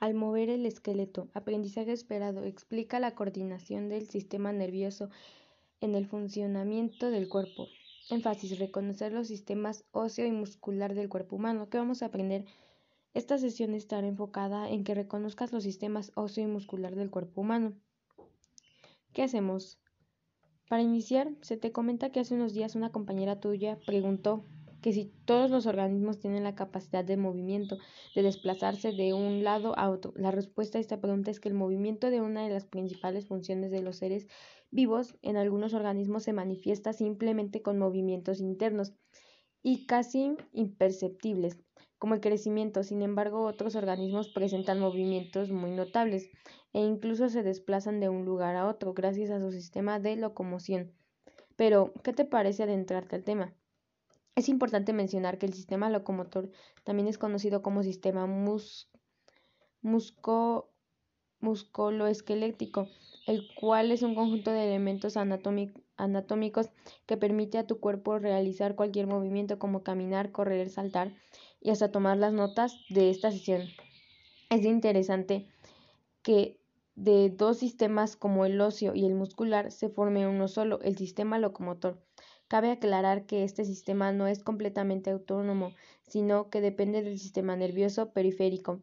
Al mover el esqueleto, aprendizaje esperado explica la coordinación del sistema nervioso en el funcionamiento del cuerpo. Énfasis, reconocer los sistemas óseo y muscular del cuerpo humano. ¿Qué vamos a aprender? Esta sesión estará enfocada en que reconozcas los sistemas óseo y muscular del cuerpo humano. ¿Qué hacemos? Para iniciar, se te comenta que hace unos días una compañera tuya preguntó que si todos los organismos tienen la capacidad de movimiento, de desplazarse de un lado a otro. La respuesta a esta pregunta es que el movimiento de una de las principales funciones de los seres vivos en algunos organismos se manifiesta simplemente con movimientos internos y casi imperceptibles, como el crecimiento. Sin embargo, otros organismos presentan movimientos muy notables e incluso se desplazan de un lugar a otro gracias a su sistema de locomoción. Pero, ¿qué te parece adentrarte al tema? Es importante mencionar que el sistema locomotor también es conocido como sistema mus musco el cual es un conjunto de elementos anatómicos que permite a tu cuerpo realizar cualquier movimiento como caminar, correr, saltar y hasta tomar las notas de esta sesión. Es interesante que de dos sistemas como el óseo y el muscular se forme uno solo, el sistema locomotor. Cabe aclarar que este sistema no es completamente autónomo, sino que depende del sistema nervioso periférico,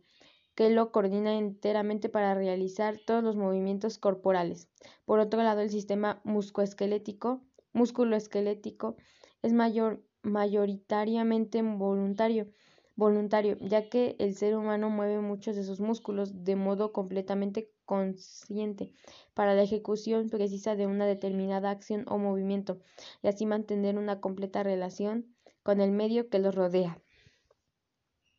que lo coordina enteramente para realizar todos los movimientos corporales. Por otro lado, el sistema musculoesquelético, musculoesquelético es mayor, mayoritariamente voluntario, voluntario, ya que el ser humano mueve muchos de sus músculos de modo completamente consciente para la ejecución precisa de una determinada acción o movimiento y así mantener una completa relación con el medio que los rodea.